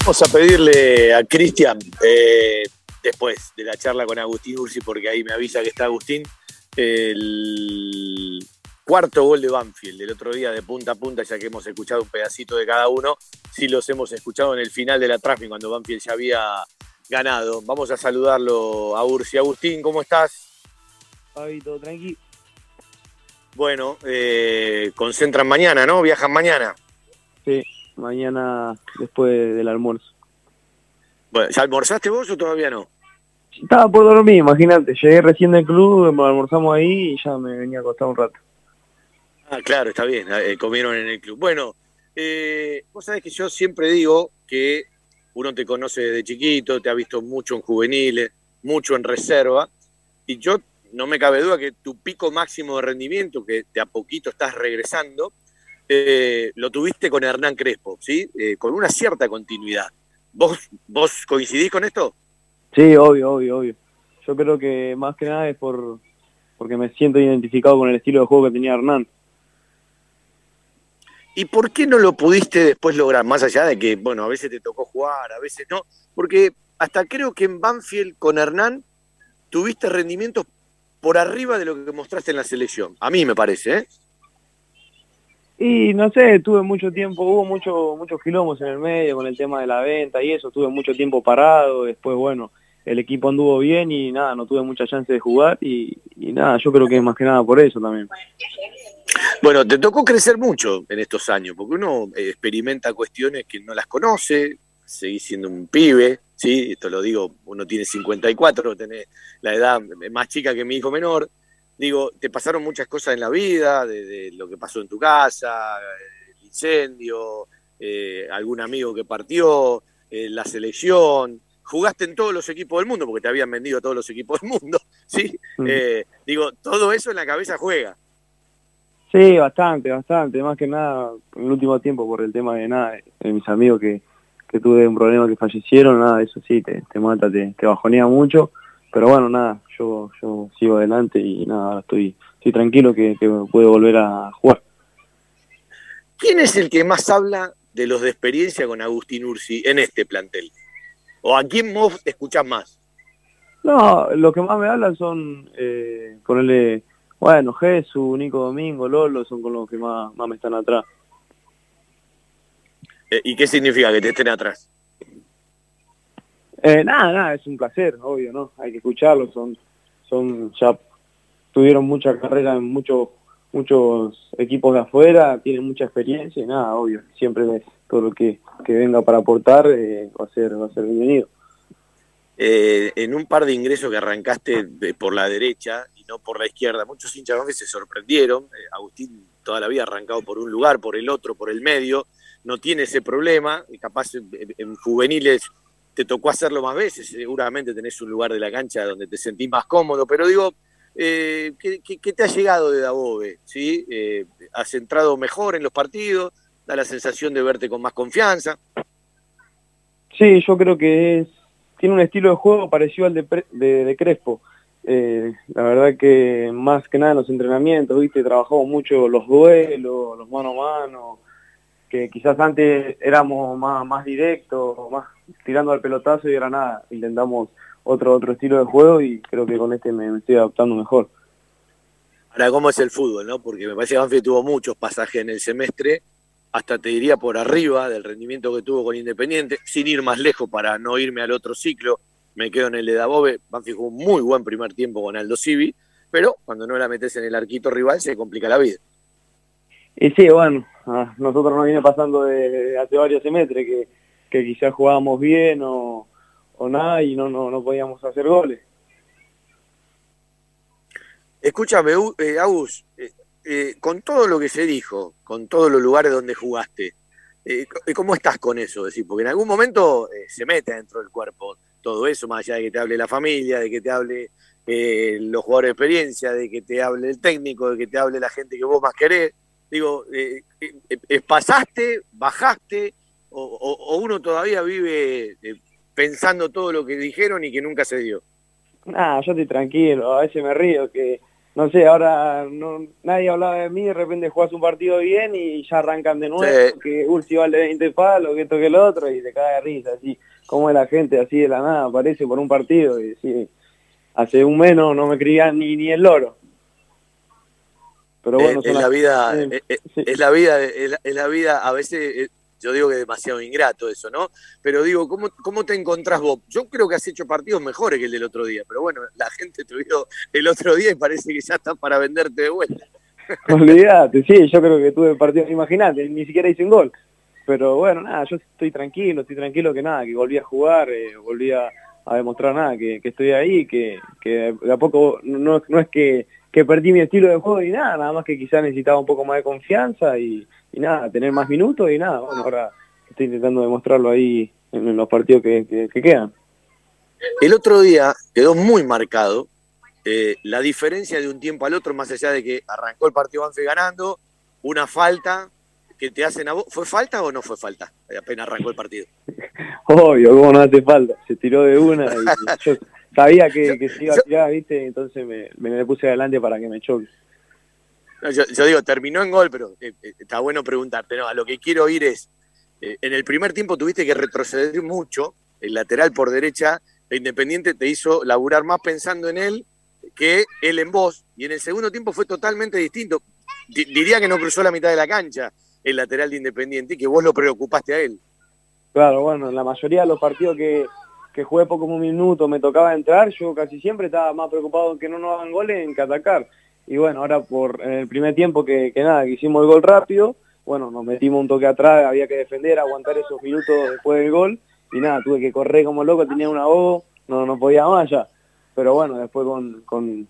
Vamos a pedirle a Cristian, eh, después de la charla con Agustín Ursi, porque ahí me avisa que está Agustín, el cuarto gol de Banfield del otro día de punta a punta, ya que hemos escuchado un pedacito de cada uno, sí los hemos escuchado en el final de la tráfico cuando Banfield ya había ganado. Vamos a saludarlo a Ursi. Agustín, ¿cómo estás? Fabi, todo tranqui. Bueno, eh, concentran mañana, ¿no? Viajan mañana. Sí, mañana después del almuerzo. Bueno, ¿ya almorzaste vos o todavía no? Estaba por dormir, imagínate. Llegué recién del club, almorzamos ahí y ya me venía a acostar un rato. Ah, claro, está bien, eh, comieron en el club. Bueno, eh, vos sabés que yo siempre digo que uno te conoce desde chiquito, te ha visto mucho en juveniles, mucho en reserva, y yo no me cabe duda que tu pico máximo de rendimiento, que de a poquito estás regresando, eh, lo tuviste con Hernán Crespo, ¿sí? Eh, con una cierta continuidad. ¿Vos, ¿Vos coincidís con esto? Sí, obvio, obvio, obvio. Yo creo que más que nada es por porque me siento identificado con el estilo de juego que tenía Hernán. ¿Y por qué no lo pudiste después lograr? Más allá de que, bueno, a veces te tocó jugar, a veces no. Porque hasta creo que en Banfield con Hernán tuviste rendimientos por arriba de lo que mostraste en la selección. A mí me parece, ¿eh? Y no sé, tuve mucho tiempo, hubo mucho, muchos quilombos en el medio con el tema de la venta y eso, tuve mucho tiempo parado, después bueno, el equipo anduvo bien y nada, no tuve mucha chance de jugar y, y nada, yo creo que es más que nada por eso también. Bueno, te tocó crecer mucho en estos años, porque uno eh, experimenta cuestiones que no las conoce, seguís siendo un pibe, ¿sí? Esto lo digo, uno tiene 54, tenés la edad más chica que mi hijo menor. Digo, te pasaron muchas cosas en la vida, de, lo que pasó en tu casa, el incendio, eh, algún amigo que partió, eh, la selección. Jugaste en todos los equipos del mundo, porque te habían vendido a todos los equipos del mundo, ¿sí? Eh, digo, todo eso en la cabeza juega. Sí, bastante, bastante. Más que nada, en el último tiempo, por el tema de nada, de mis amigos que, que tuve un problema que fallecieron, nada, eso sí, te, te mata, te, te, bajonea mucho, pero bueno, nada, yo, yo sigo adelante y nada, estoy, estoy tranquilo que, que puedo volver a jugar. ¿Quién es el que más habla de los de experiencia con Agustín Ursi en este plantel? ¿O a quién vos escuchás más? No, los que más me hablan son, eh, ponerle, bueno, Jesús, Nico Domingo, Lolo, son con los que más, más me están atrás. Eh, ¿Y qué significa que te estén atrás? Eh, nada, nada, es un placer, obvio, ¿no? Hay que escucharlos, son, son, ya tuvieron mucha carrera en muchos, muchos equipos de afuera, tienen mucha experiencia y nada, obvio, siempre todo lo que, que venga para aportar eh, va a ser, va a ser bienvenido. Eh, en un par de ingresos que arrancaste de, por la derecha y no por la izquierda, muchos hinchas que se sorprendieron. Eh, Agustín toda la vida arrancado por un lugar, por el otro, por el medio, no tiene ese problema, capaz en, juveniles te tocó hacerlo más veces, seguramente tenés un lugar de la cancha donde te sentís más cómodo, pero digo, eh, ¿qué, qué, qué, te ha llegado de Dabove? ¿Sí? Eh, ¿Has entrado mejor en los partidos? ¿Da la sensación de verte con más confianza? Sí, yo creo que es, tiene un estilo de juego parecido al de, de, de Crespo. Eh, la verdad que más que nada en los entrenamientos, viste, trabajamos mucho los duelos, los mano a mano, que quizás antes éramos más, más directos, más tirando al pelotazo y ahora nada, intentamos otro otro estilo de juego y creo que con este me, me, estoy adaptando mejor. Ahora, ¿cómo es el fútbol? no Porque me parece que Banfield tuvo muchos pasajes en el semestre, hasta te diría por arriba del rendimiento que tuvo con Independiente, sin ir más lejos para no irme al otro ciclo, me quedo en el de Dabove, Banfield jugó un muy buen primer tiempo con Aldo Civi, pero cuando no la metes en el arquito rival se complica la vida. Y sí, bueno, a nosotros nos viene pasando de, hace varios semestres que, que quizás jugábamos bien o, o nada y no, no, no podíamos hacer goles. Escúchame, eh, Agus, eh, eh, con todo lo que se dijo, con todos los lugares donde jugaste, eh, ¿cómo estás con eso? Decir, porque en algún momento eh, se mete dentro del cuerpo todo eso, más allá de que te hable la familia, de que te hable eh, los jugadores de experiencia, de que te hable el técnico, de que te hable la gente que vos más querés. Digo, eh, eh, ¿pasaste, bajaste o, o, o, uno todavía vive pensando todo lo que dijeron y que nunca se dio? Nah, yo estoy tranquilo, a veces me río que no sé, ahora no, nadie hablaba de mí, de repente jugás un partido bien y ya arrancan de nuevo, que Ursi vale 20 palos, que esto que el otro, y te cae de risa, así, como es la gente así de la nada, aparece por un partido, y sí, hace un menos no me creían ni, ni el loro. Pero bueno, es, la vida, es, la vida, es la vida, a veces yo digo que es demasiado ingrato eso, ¿no? Pero digo, ¿cómo, ¿cómo te encontrás vos? Yo creo que has hecho partidos mejores que el del otro día, pero bueno, la gente te vio el otro día y parece que ya está para venderte de vuelta. Olvídate, sí, yo creo que tuve partidos, imagínate, ni siquiera hice un gol. Pero bueno, nada, yo estoy tranquilo, estoy tranquilo que nada, que volví a jugar, eh, volví a, demostrar nada, que, estoy ahí, que, que de a poco no, no es que, que perdí mi estilo de juego ni nada, nada más que quizás necesitaba un poco más de confianza y, y nada, tener más minutos y nada, bueno, ahora estoy intentando demostrarlo ahí en los partidos que, quedan. El otro día quedó muy marcado eh, la diferencia de un tiempo al otro, más allá de que arrancó el partido Banfe ganando, una falta que te hacen a vos. ¿Fue falta o no fue falta? Apenas arrancó el partido. Obvio, ¿cómo no hace falta? Se tiró de una y yo sabía que, se iba a tirar, ¿viste? Entonces me, me, me puse adelante para que me choque yo, digo, terminó en gol, pero eh, eh, está bueno preguntarte. No, a lo que quiero oír es, eh, en el primer tiempo tuviste que retroceder mucho, el lateral por derecha de Independiente te hizo laburar más pensando en él que él en vos, y en el segundo tiempo fue totalmente distinto. diría que no cruzó la mitad de la cancha el lateral de Independiente y que vos lo preocupaste a él. Claro, bueno, en la mayoría de los partidos que, que jugué poco un minuto me tocaba entrar, yo casi siempre estaba más preocupado en que no nos hagan goles en que atacar. Y bueno, ahora por el primer tiempo que, nada, que hicimos el gol rápido, bueno, nos metimos un toque atrás, había que defender, aguantar esos minutos después del gol, y nada, tuve que correr como loco, tenía una voz, no, no podía más ya, pero bueno, después con, con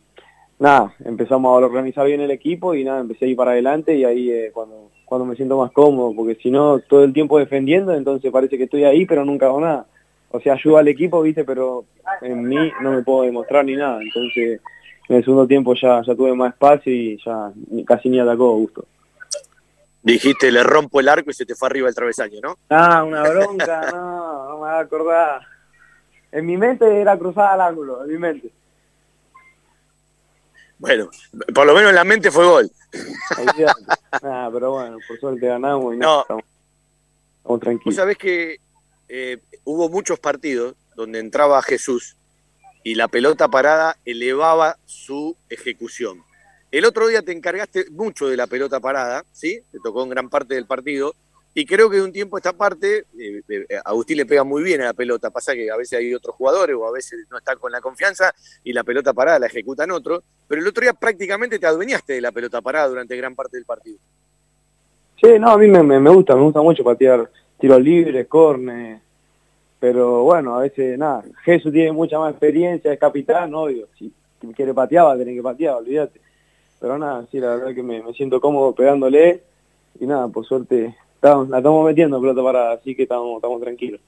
nada, empezamos a organizar bien el equipo y nada, empecé a ir para adelante y ahí eh, cuando, cuando me siento más cómodo, porque si no, todo el tiempo defendiendo, entonces parece que estoy ahí, pero nunca hago nada. O sea, ayuda al equipo, viste, pero en mí no me puedo demostrar ni nada, entonces en el segundo tiempo ya, ya tuve más espacio y ya casi ni atacó gusto. Dijiste, le rompo el arco y se te fue arriba el travesaño, ¿no? Ah, una bronca, no, no me voy a acordar. En mi mente era cruzada al ángulo, en mi mente. Bueno, por lo menos en la mente fue gol. ah, pero bueno, por suerte ganamos y no, estamos, tranquilos. Vos sabés que eh, hubo muchos partidos donde entraba Jesús y la pelota parada elevaba su ejecución. El otro día te encargaste mucho de la pelota parada, ¿sí? Te tocó en gran parte del partido. Y creo que de un tiempo esta parte, eh, eh, Agustín le pega muy bien a la pelota. Pasa que a veces hay otros jugadores o a veces no están con la confianza y la pelota parada la ejecutan otros. Pero el otro día prácticamente te adueñaste de la pelota parada durante gran parte del partido. Sí, no, a mí me gusta, me gusta mucho patear tiros libres, córner, pero bueno, a veces nada, Jesús tiene mucha más experiencia, es capitán, obvio, si quiere patear va a tener que patear, olvídate. Pero nada, sí, la verdad que me, siento cómodo pegándole y nada, por suerte estamos, la estamos metiendo pelota parada, así que estamos, estamos tranquilos.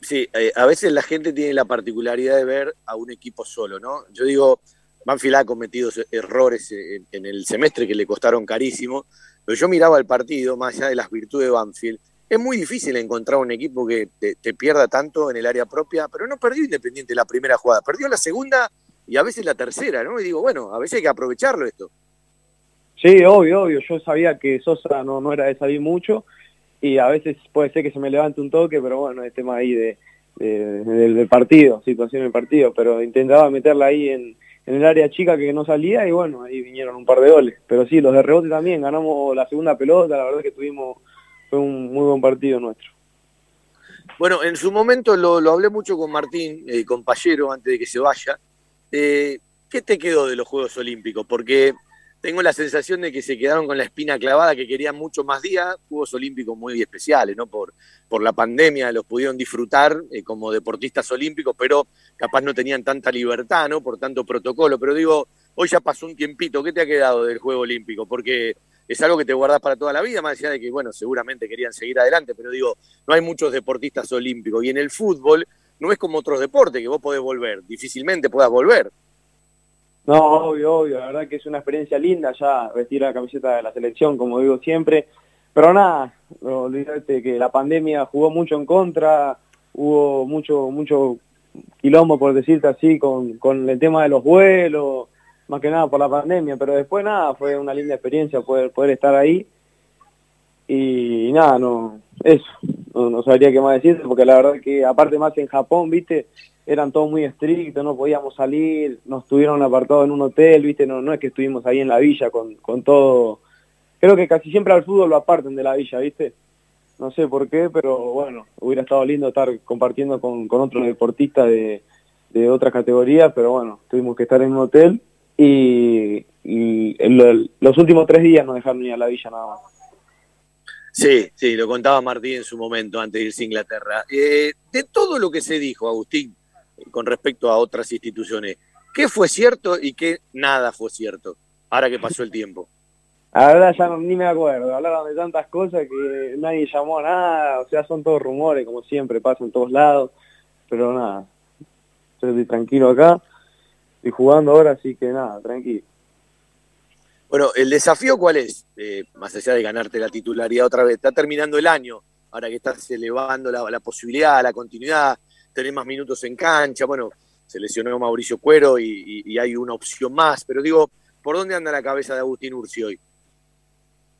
Sí, eh, a veces la gente tiene la particularidad de ver a un equipo solo, ¿no? Yo digo, Banfield ha cometido errores en, en el semestre que le costaron carísimo, pero yo miraba el partido, más allá de las virtudes de Banfield, es muy difícil encontrar un equipo que te, pierda tanto en el área propia, pero no perdió Independiente la primera jugada, perdió la segunda y a veces la tercera, ¿no? Y digo, bueno, a veces hay que aprovecharlo esto. Sí, obvio, obvio. Yo sabía que Sosa no, no era de salir mucho y a veces puede ser que se me levante un toque, pero bueno, es tema ahí de, del partido, situación del partido, pero intentaba meterla ahí en, en el área chica que no salía y bueno, ahí vinieron un par de goles. Pero sí, los de rebote también, ganamos la segunda pelota, la verdad es que tuvimos fue un muy buen partido nuestro. Bueno, en su momento lo, hablé mucho con Martín, eh, compañero, antes de que se vaya. Eh, ¿Qué te quedó de los Juegos Olímpicos? Porque tengo la sensación de que se quedaron con la espina clavada, que querían mucho más días, Juegos Olímpicos muy especiales, ¿no? Por, por la pandemia los pudieron disfrutar eh, como deportistas olímpicos, pero capaz no tenían tanta libertad, ¿no? Por tanto protocolo. Pero digo, hoy ya pasó un tiempito, ¿qué te ha quedado del Juego Olímpico? Porque es algo que te guardas para toda la vida, más allá de que, bueno, seguramente querían seguir adelante, pero digo, no hay muchos deportistas olímpicos. Y en el fútbol no es como otros deportes, que vos podés volver, difícilmente puedas volver. No, obvio, obvio, la verdad que es una experiencia linda ya vestir la camiseta de la selección, como digo siempre, pero nada, olvídate que la pandemia jugó mucho en contra, hubo mucho, mucho quilombo, por decirte así, con, con el tema de los vuelos, más que nada por la pandemia, pero después nada, fue una linda experiencia poder, poder estar ahí. Y, nada, no, eso, no, sabría qué más decirte, porque la verdad que aparte más en Japón, viste, eran todos muy estrictos, no podíamos salir, nos tuvieron apartados en un hotel, viste, no, no es que estuvimos ahí en la villa con, con todo, creo que casi siempre al fútbol lo aparten de la villa, viste, no sé por qué, pero bueno, hubiera estado lindo estar compartiendo con, con otros deportistas de, de otras categorías, pero bueno, tuvimos que estar en un hotel y, los últimos tres días no dejaron ni a la villa nada más. Sí, sí, lo contaba Martín en su momento antes de irse a Inglaterra. Eh, de todo lo que se dijo, Agustín, con respecto a otras instituciones, ¿qué fue cierto y qué nada fue cierto ahora que pasó el tiempo? Ahora ya ni me acuerdo, hablaron de tantas cosas que nadie llamó a nada, o sea, son todos rumores, como siempre, pasa en todos lados, pero nada, estoy tranquilo acá, estoy jugando ahora, así que nada, tranquilo. Bueno, ¿el desafío cuál es? Eh, más allá de ganarte la titularidad otra vez, está terminando el año, ahora que estás elevando la, posibilidad, la continuidad, tener más minutos en cancha, bueno, se lesionó Mauricio Cuero y, y hay una opción más, pero digo, ¿por dónde anda la cabeza de Agustín Ursi hoy?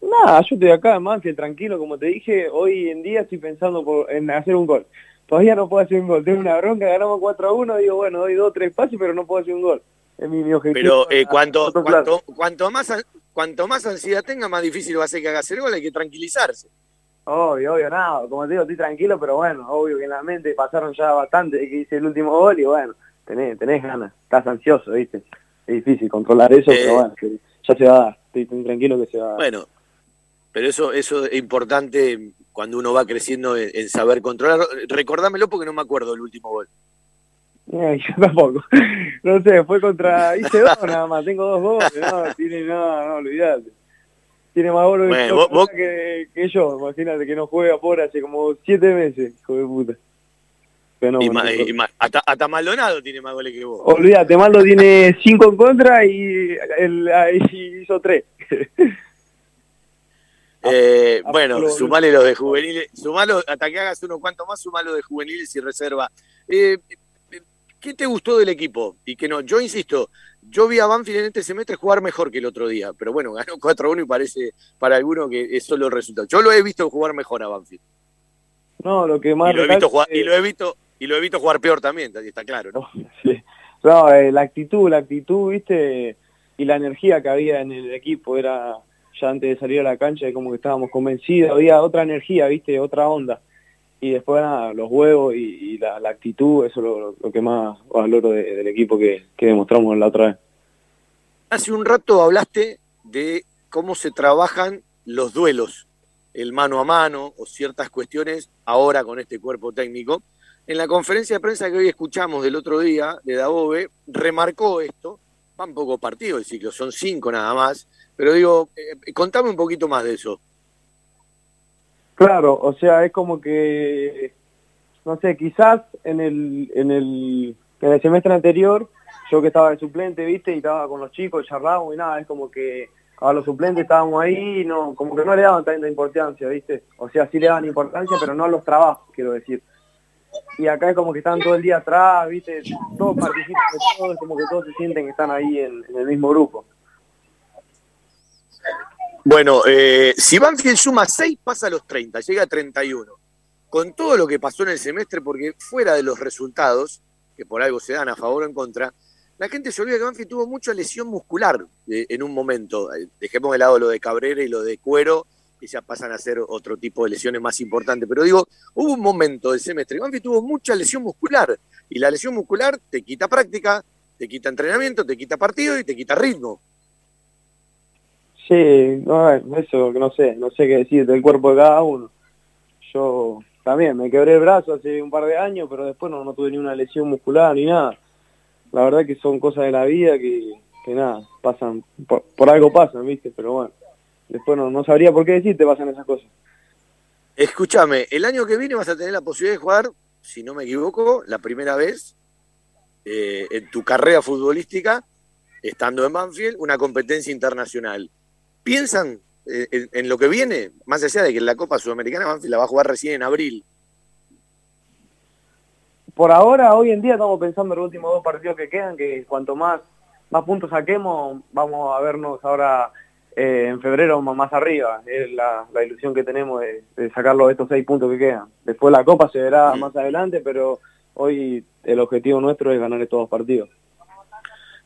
Nada, yo estoy acá, más que tranquilo, como te dije, hoy en día estoy pensando por, en hacer un gol. Todavía no puedo hacer un gol, tengo una bronca, ganamos 4 a 1, digo, bueno, doy 2 3 pases, pero no puedo hacer un gol. Es mi, objetivo. Pero eh, cuanto, cuanto, cuanto, más, cuanto más ansiedad tenga, más difícil va a ser que hagas el gol, hay que tranquilizarse. Obvio, obvio, nada, como te digo, estoy tranquilo, pero bueno, obvio que en la mente pasaron ya bastante de que hice el último gol y bueno, tenés, tenés ganas, estás ansioso, ¿viste? Es difícil controlar eso, pero eh, bueno, ya se va a dar, estoy, estoy tranquilo que se va a dar. Bueno, pero eso, eso es importante cuando uno va creciendo en, saber controlar. Recordámelo porque no me acuerdo el último gol. yo tampoco. No sé, fue contra. Hice dos nada más, tengo dos goles. No, tiene, no, no, olvidate. Tiene más goles que, que, yo. Imagínate que no juega por hace como siete meses, hijo de puta. y, hasta, hasta, Maldonado tiene más goles que vos. Olvídate, Maldo tiene cinco en contra y, el, y hizo tres. Eh, bueno, sumale los de juveniles, sumalo, hasta que hagas uno cuanto más, sumalo de juveniles y reserva. Eh, ¿Qué te gustó del equipo? Y que no, yo insisto, yo vi a Banfield en este semestre jugar mejor que el otro día, pero bueno, ganó 4-1 y parece para alguno que es solo el resultado. Yo lo he visto jugar mejor a Banfield. No, lo que más... Y lo he visto jugar, y lo he visto, y lo he visto jugar peor también, está claro, ¿no? No, eh, la actitud, la actitud, viste, y la energía que había en el equipo era ya antes de salir a la cancha, como que estábamos convencidos, había otra energía, viste, otra onda. Y después nada, los huevos y, la, actitud, eso es lo, que más valoro del equipo que, que demostramos la otra vez. Hace un rato hablaste de cómo se trabajan los duelos, el mano a mano o ciertas cuestiones ahora con este cuerpo técnico. En la conferencia de prensa que hoy escuchamos del otro día de Dabove, remarcó esto, van pocos partidos el ciclo, son cinco nada más, pero digo, eh, contame un poquito más de eso. Claro, o sea, es como que, no sé, quizás en el, en el, en el semestre anterior, yo que estaba de suplente, viste, y estaba con los chicos, charlábamos y nada, es como que a los suplentes estábamos ahí no, como que no le daban tanta importancia, viste. O sea, sí le daban importancia, pero no a los trabajos, quiero decir. Y acá es como que están todo el día atrás, viste, todos participan de todo, como que todos se sienten que están ahí en el mismo grupo. Bueno, eh, si Banfield suma 6, pasa a los 30, llega a 31. Con todo lo que pasó en el semestre, porque fuera de los resultados, que por algo se dan a favor o en contra, la gente se olvida que Banfield tuvo mucha lesión muscular eh, en un momento. Eh, dejemos de lado lo de Cabrera y lo de Cuero, que ya pasan a ser otro tipo de lesiones más importantes. Pero digo, hubo un momento del semestre que Banfield tuvo mucha lesión muscular. Y la lesión muscular te quita práctica, te quita entrenamiento, te quita partido y te quita ritmo. Sí, no, eso no sé, no sé qué decir del cuerpo de cada uno. Yo también me quebré el brazo hace un par de años, pero después no, tuve ni una lesión muscular ni nada. La verdad que son cosas de la vida que, nada, pasan, por, algo pasan, ¿viste? Pero bueno, después no, no sabría por qué decirte pasan esas cosas. Escúchame, el año que viene vas a tener la posibilidad de jugar, si no me equivoco, la primera vez eh, en tu carrera futbolística, estando en Banfield, una competencia internacional. ¿Piensan eh, en, lo que viene? Más allá de que la Copa Sudamericana la va a jugar recién en abril. Por ahora, hoy en día estamos pensando en los últimos dos partidos que quedan, que cuanto más más puntos saquemos, vamos a vernos ahora eh, en febrero más arriba. Es la, ilusión que tenemos de, de sacar estos seis puntos que quedan. Después la Copa se verá más adelante, pero hoy el objetivo nuestro es ganar estos dos partidos.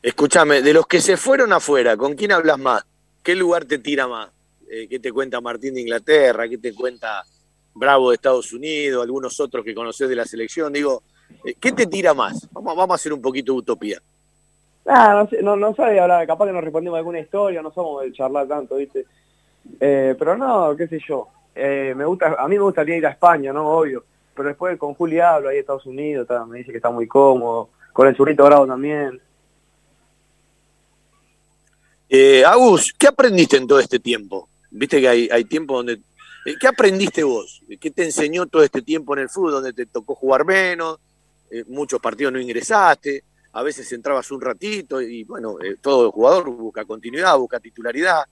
Escúchame, de los que se fueron afuera, ¿con quién hablas más? ¿Qué lugar te tira más? Eh, ¿Qué te cuenta Martín de Inglaterra? ¿Qué te cuenta Bravo de Estados Unidos? Algunos otros que conoces de la selección. Digo, eh, ¿qué te tira más? Vamos, vamos a hacer un poquito de utopía. Ah, no, no, sabe hablar, capaz que nos respondimos alguna historia, no somos de charlar tanto, ¿viste? Eh, pero no, qué sé yo. me gusta, a mí me gustaría ir a España, ¿no? Obvio. Pero después con Juli hablo ahí en Estados Unidos, me dice que está muy cómodo. Con el churrito bravo también. Eh, Agus, ¿qué aprendiste en todo este tiempo? Viste que hay, hay tiempo donde... Eh, ¿Qué aprendiste vos? ¿Qué te enseñó todo este tiempo en el fútbol donde te tocó jugar menos? Eh, muchos partidos no ingresaste, a veces entrabas un ratito y bueno, eh, todo jugador busca continuidad, busca titularidad.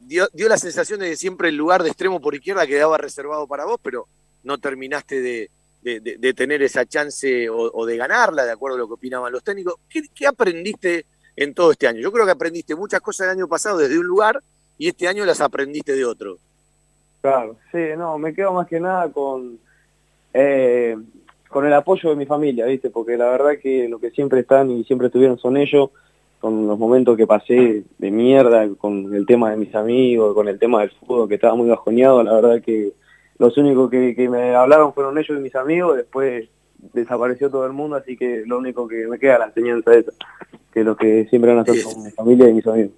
Dio, la sensación de que siempre el lugar de extremo por izquierda quedaba reservado para vos, pero no terminaste de, de, tener esa chance o, de ganarla, de acuerdo a lo que opinaban los técnicos. ¿Qué, qué aprendiste en todo este año. Yo creo que aprendiste muchas cosas el año pasado desde un lugar y este año las aprendiste de otro. Claro, sí, no, me quedo más que nada con, eh, con el apoyo de mi familia, ¿viste? Porque la verdad que lo que siempre están y siempre estuvieron son ellos, con los momentos que pasé de mierda, con el tema de mis amigos, con el tema del fútbol que estaba muy bajoneado, la verdad que los únicos que, que me hablaron fueron ellos y mis amigos, después desapareció todo el mundo, así que lo único que me queda es la enseñanza esa que lo que siempre van a hacer con mi familia y mis amigos.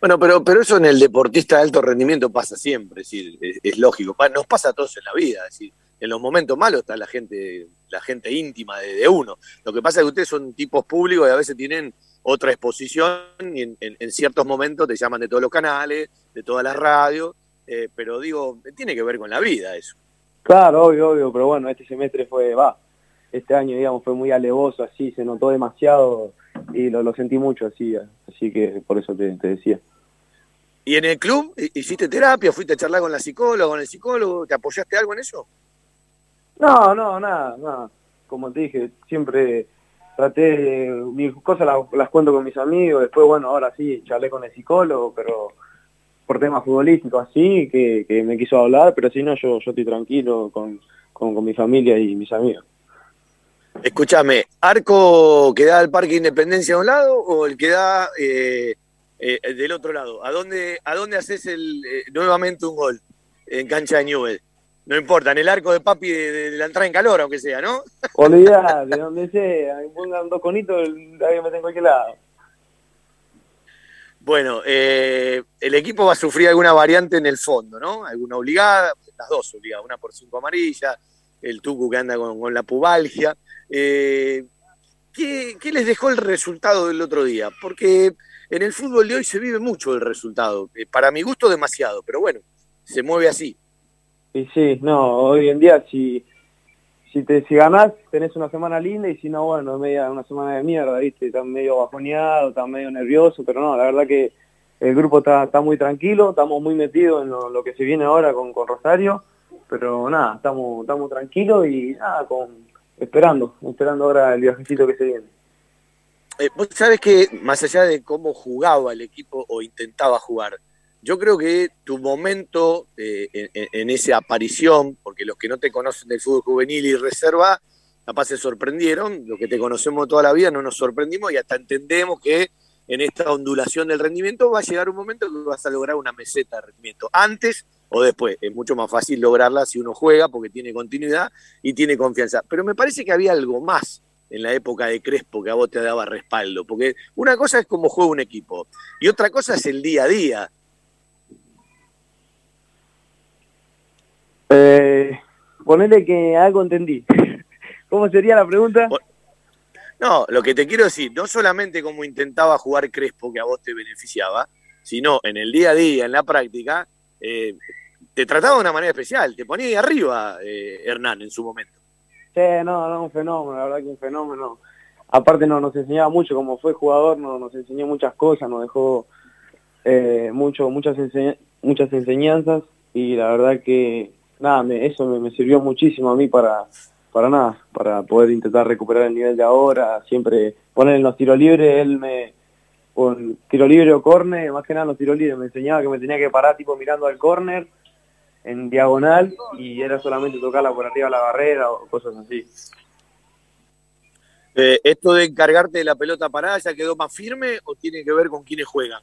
Bueno, pero, pero eso en el deportista de alto rendimiento pasa siempre, es, decir, es, lógico, nos pasa a todos en la vida, es decir, en los momentos malos está la gente, la gente íntima de, uno. Lo que pasa es que ustedes son tipos públicos y a veces tienen otra exposición y en, ciertos momentos te llaman de todos los canales, de todas las radios, eh, pero digo, tiene que ver con la vida eso. Claro, obvio, obvio, pero bueno, este semestre fue, va, este año, digamos, fue muy alevoso, así, se notó demasiado y lo, sentí mucho así, así que por eso te, decía. ¿Y en el club hiciste terapia? ¿Fuiste a charlar con la psicóloga, con el psicólogo? ¿Te apoyaste algo en eso? No, no, nada, nada. Como te dije, siempre traté, mis cosas las, cuento con mis amigos, después, bueno, ahora sí, charlé con el psicólogo, pero por temas futbolísticos así, que, que me quiso hablar, pero si no, yo, yo estoy tranquilo con, con mi familia y mis amigos. Escúchame, ¿arco que da al Parque Independencia a un lado o el que da eh, eh, del otro lado? ¿A dónde, a dónde haces el, eh, nuevamente un gol en cancha de Newell? No importa, en el arco de papi de, la entrada en calor, aunque sea, ¿no? Olvidá, de donde sea, pongan dos conitos, avión me tengo cualquier lado. Bueno, el equipo va a sufrir alguna variante en el fondo, ¿no? Alguna obligada, las dos obligadas, una por cinco amarillas, el Tucu que anda con la pubalgia. Eh, ¿qué, les dejó el resultado del otro día? Porque en el fútbol de hoy se vive mucho el resultado. Eh, para mi gusto demasiado, pero bueno, se mueve así. Y sí, no, hoy en día si, si, te, si ganás tenés una semana linda y si no, bueno, media, una semana de mierda, ¿viste? Estás medio bajoneado, estás medio nervioso, pero no, la verdad que el grupo está, está muy tranquilo, estamos muy metidos en lo, que se viene ahora con, con Rosario, pero nada, estamos, estamos tranquilos y nada, con, esperando, esperando ahora el viajecito que se viene. Eh, vos sabés que, más allá de cómo jugaba el equipo o intentaba jugar, yo creo que tu momento eh, en, esa aparición, porque los que no te conocen del fútbol juvenil y reserva, capaz se sorprendieron, los que te conocemos toda la vida no nos sorprendimos y hasta entendemos que en esta ondulación del rendimiento va a llegar un momento que vas a lograr una meseta de rendimiento. Antes o después. Es mucho más fácil lograrla si uno juega porque tiene continuidad y tiene confianza. Pero me parece que había algo más en la época de Crespo que a vos te daba respaldo, porque una cosa es cómo juega un equipo y otra cosa es el día a día. Eh, ponele que algo entendí. ¿Cómo sería la pregunta? No, lo que te quiero decir, no solamente cómo intentaba jugar Crespo que a vos te beneficiaba, sino en el día a día, en la práctica, eh, te trataba de una manera especial, te ponía ahí arriba eh, Hernán en su momento. Sí, no, no, un fenómeno, la verdad que un fenómeno. Aparte no, nos enseñaba mucho, como fue jugador, no, nos enseñó muchas cosas, nos dejó eh, mucho, muchas, muchas enseñanzas y la verdad que nada, me, eso me, sirvió muchísimo a mí para, para nada, para poder intentar recuperar el nivel de ahora, siempre poner en los tiros libres, él me, con tiro libre o córner, más que nada los tiros libres, me enseñaba que me tenía que parar tipo mirando al córner, en diagonal, y era solamente tocarla por arriba de la barrera o cosas así. Eh, ¿Esto de encargarte de la pelota parada ya quedó más firme o tiene que ver con quiénes juegan?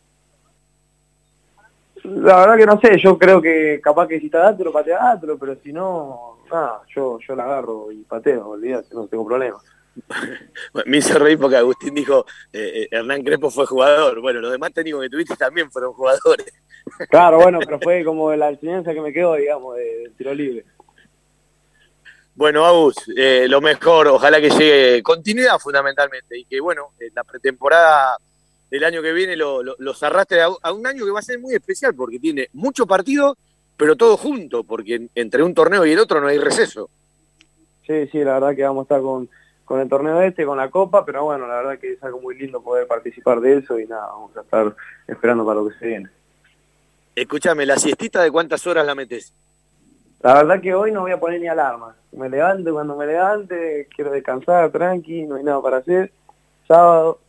La verdad que no sé, yo creo que capaz que si está dentro, patea dentro, pero si no, nada, yo, yo la agarro y pateo, olvídate, no tengo problema. Me hizo reír porque Agustín dijo, eh, eh, Hernán Crespo fue jugador. Bueno, los demás técnicos que tuviste también fueron jugadores. Claro, bueno, pero fue como la enseñanza que me quedó, digamos, del tiro libre. Bueno, Agus, eh, lo mejor, ojalá que llegue continuidad fundamentalmente y que, bueno, la pretemporada del año que viene lo, lo, los arrastre a, un año que va a ser muy especial porque tiene mucho partido, pero todo junto, porque entre un torneo y el otro no hay receso. Sí, sí, la verdad que vamos a estar con, con el torneo este, con la Copa, pero bueno, la verdad que es algo muy lindo poder participar de eso y nada, vamos a estar esperando para lo que se viene. Escúchame, ¿la siestita de cuántas horas la metes? La verdad que hoy no voy a poner ni alarma. Me levanto cuando me levante, quiero descansar, tranqui, no hay nada para hacer. Sábado.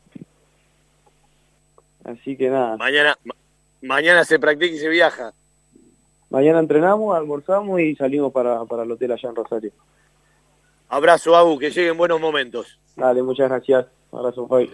Así que nada. Mañana, mañana se practica y se viaja. Mañana entrenamos, almorzamos y salimos para, para el hotel allá en Rosario. Abrazo, Abu, que lleguen buenos momentos. Dale, muchas gracias. Abrazo, bye.